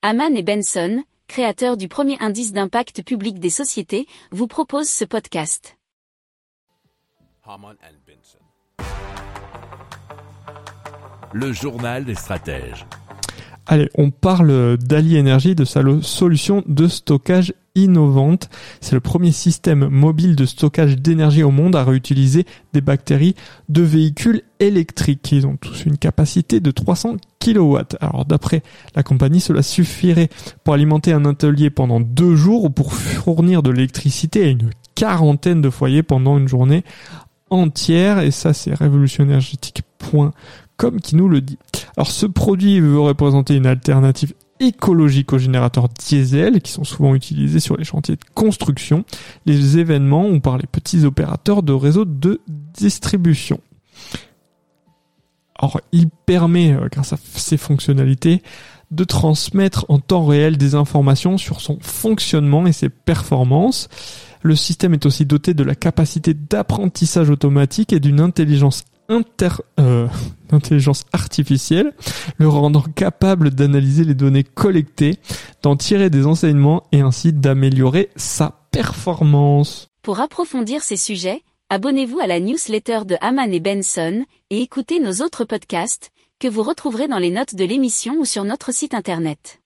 Haman et Benson, créateurs du premier indice d'impact public des sociétés, vous proposent ce podcast. Le journal des stratèges. Allez, on parle d'Ali Energy, de sa solution de stockage innovante. C'est le premier système mobile de stockage d'énergie au monde à réutiliser des bactéries de véhicules électriques. Ils ont tous une capacité de 300 kW. Alors d'après la compagnie, cela suffirait pour alimenter un atelier pendant deux jours ou pour fournir de l'électricité à une quarantaine de foyers pendant une journée entière. Et ça, c'est révolutionnergétique.com comme qui nous le dit. Alors ce produit veut représenter une alternative écologique aux générateurs diesel qui sont souvent utilisés sur les chantiers de construction, les événements ou par les petits opérateurs de réseaux de distribution. Alors il permet, euh, grâce à ses fonctionnalités, de transmettre en temps réel des informations sur son fonctionnement et ses performances. Le système est aussi doté de la capacité d'apprentissage automatique et d'une intelligence inter, euh, d'intelligence artificielle, le rendant capable d'analyser les données collectées, d'en tirer des enseignements et ainsi d'améliorer sa performance. Pour approfondir ces sujets, abonnez-vous à la newsletter de Haman et Benson et écoutez nos autres podcasts que vous retrouverez dans les notes de l'émission ou sur notre site internet.